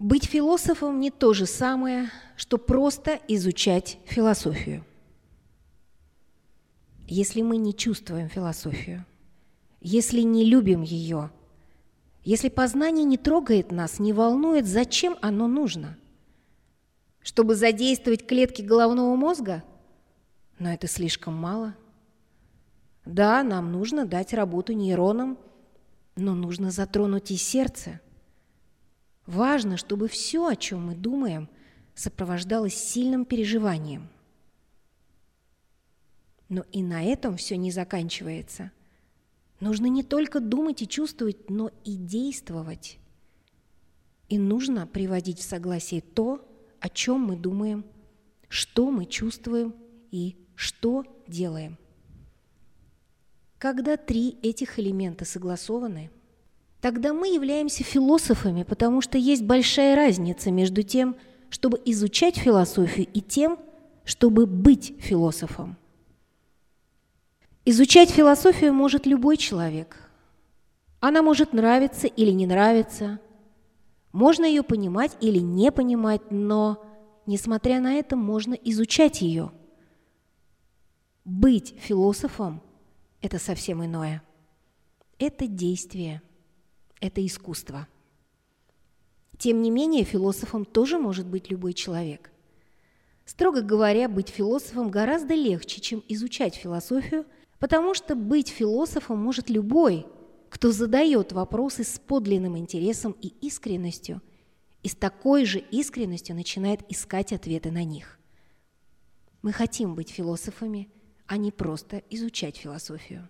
Быть философом не то же самое, что просто изучать философию. Если мы не чувствуем философию, если не любим ее, если познание не трогает нас, не волнует, зачем оно нужно? Чтобы задействовать клетки головного мозга? Но это слишком мало. Да, нам нужно дать работу нейронам, но нужно затронуть и сердце. Важно, чтобы все, о чем мы думаем, сопровождалось сильным переживанием. Но и на этом все не заканчивается. Нужно не только думать и чувствовать, но и действовать. И нужно приводить в согласие то, о чем мы думаем, что мы чувствуем и что делаем. Когда три этих элемента согласованы, тогда мы являемся философами, потому что есть большая разница между тем, чтобы изучать философию, и тем, чтобы быть философом. Изучать философию может любой человек. Она может нравиться или не нравиться. Можно ее понимать или не понимать, но, несмотря на это, можно изучать ее. Быть философом – это совсем иное. Это действие, это искусство. Тем не менее, философом тоже может быть любой человек. Строго говоря, быть философом гораздо легче, чем изучать философию, потому что быть философом может любой, кто задает вопросы с подлинным интересом и искренностью, и с такой же искренностью начинает искать ответы на них. Мы хотим быть философами – а не просто изучать философию.